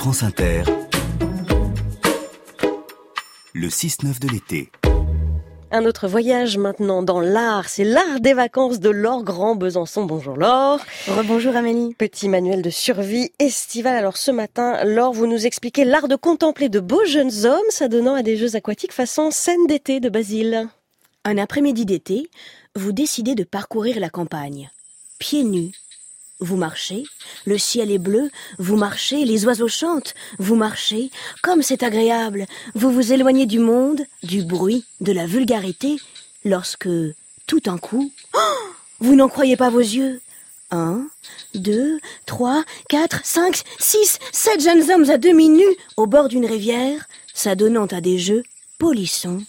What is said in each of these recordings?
France Inter, le 6-9 de l'été. Un autre voyage maintenant dans l'art, c'est l'art des vacances de Laure Grand Besançon. Bonjour Laure. Rebonjour Amélie. Petit manuel de survie estivale. Alors ce matin, Laure, vous nous expliquez l'art de contempler de beaux jeunes hommes s'adonnant à des jeux aquatiques façon scène d'été de Basile. Un après-midi d'été, vous décidez de parcourir la campagne. Pieds nus, vous marchez, le ciel est bleu, vous marchez, les oiseaux chantent, vous marchez, comme c'est agréable, vous vous éloignez du monde, du bruit, de la vulgarité, lorsque, tout en coup, vous n'en croyez pas vos yeux. Un, deux, trois, quatre, cinq, six, sept jeunes hommes à demi nus au bord d'une rivière, s'adonnant à des jeux polissons.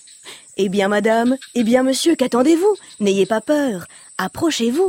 Eh bien, madame, eh bien, monsieur, qu'attendez-vous? N'ayez pas peur, approchez-vous.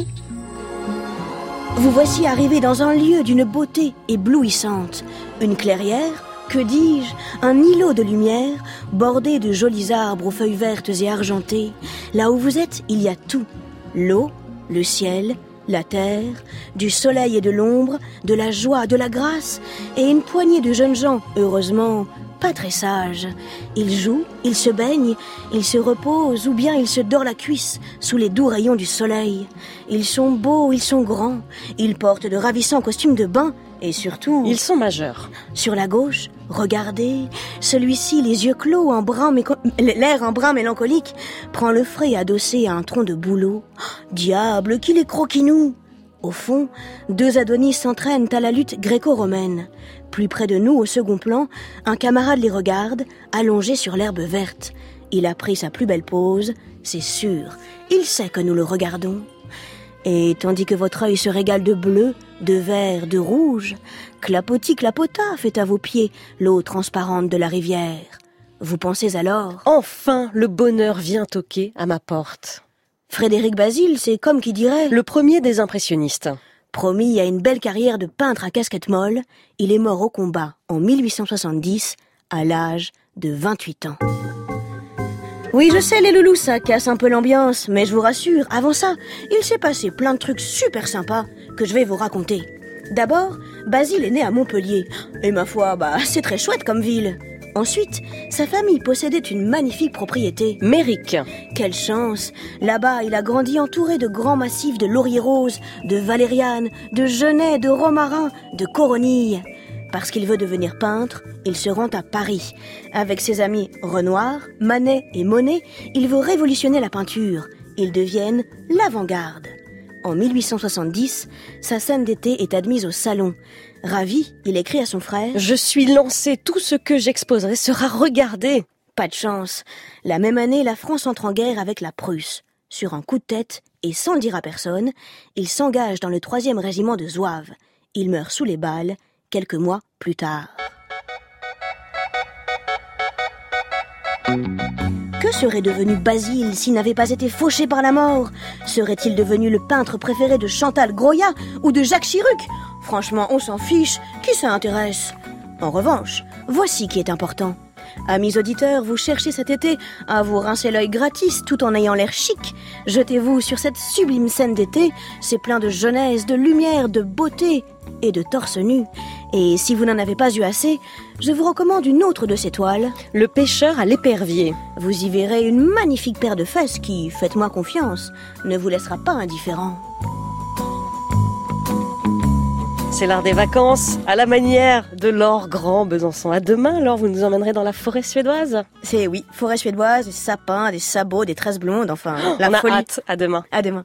Vous voici arrivé dans un lieu d'une beauté éblouissante, une clairière, que dis-je, un îlot de lumière, bordé de jolis arbres aux feuilles vertes et argentées. Là où vous êtes, il y a tout. L'eau, le ciel, la terre, du soleil et de l'ombre, de la joie, de la grâce, et une poignée de jeunes gens, heureusement, pas très sages. Ils jouent, ils se baignent, ils se reposent ou bien ils se dorent la cuisse sous les doux rayons du soleil. Ils sont beaux, ils sont grands, ils portent de ravissants costumes de bain et surtout... Ils sont majeurs. Sur la gauche, regardez, celui-ci, les yeux clos, en brun l'air en brun mélancolique, prend le frais adossé à un tronc de bouleau. Diable, qu'il est croquinou au fond, deux Adonis s'entraînent à la lutte gréco-romaine. Plus près de nous, au second plan, un camarade les regarde, allongé sur l'herbe verte. Il a pris sa plus belle pose, c'est sûr. Il sait que nous le regardons. Et tandis que votre œil se régale de bleu, de vert, de rouge, clapotis clapota fait à vos pieds l'eau transparente de la rivière. Vous pensez alors Enfin, le bonheur vient toquer à ma porte. Frédéric Basile, c'est comme qui dirait... Le premier des impressionnistes. Promis à une belle carrière de peintre à casquette molle, il est mort au combat en 1870 à l'âge de 28 ans. Oui, je sais, les loulous, ça casse un peu l'ambiance, mais je vous rassure, avant ça, il s'est passé plein de trucs super sympas que je vais vous raconter. D'abord, Basile est né à Montpellier. Et ma foi, bah, c'est très chouette comme ville. Ensuite, sa famille possédait une magnifique propriété. Mérique. Quelle chance Là-bas, il a grandi entouré de grands massifs de lauriers roses, de valérianes, de genêts, de romarins, de coronilles. Parce qu'il veut devenir peintre, il se rend à Paris. Avec ses amis Renoir, Manet et Monet, il veut révolutionner la peinture. Ils deviennent l'avant-garde. En 1870, sa scène d'été est admise au salon. Ravi, il écrit à son frère Je suis lancé, tout ce que j'exposerai sera regardé. Pas de chance. La même année, la France entre en guerre avec la Prusse. Sur un coup de tête, et sans le dire à personne, il s'engage dans le troisième régiment de Zouaves. Il meurt sous les balles quelques mois plus tard. Que serait devenu Basile s'il n'avait pas été fauché par la mort? Serait-il devenu le peintre préféré de Chantal Groya ou de Jacques Chirac? Franchement, on s'en fiche, qui ça intéresse En revanche, voici qui est important. Amis auditeurs, vous cherchez cet été à vous rincer l'œil gratis tout en ayant l'air chic. Jetez-vous sur cette sublime scène d'été, c'est plein de jeunesse, de lumière, de beauté et de torse nu. Et si vous n'en avez pas eu assez, je vous recommande une autre de ces toiles. Le pêcheur à l'épervier. Vous y verrez une magnifique paire de fesses qui, faites-moi confiance, ne vous laissera pas indifférent. C'est l'art des vacances, à la manière de Laure Grand Besançon. À demain, Laure, vous nous emmènerez dans la forêt suédoise C'est oui, forêt suédoise, des sapins, des sabots, des tresses blondes, enfin, la On a hâte. À demain. À demain.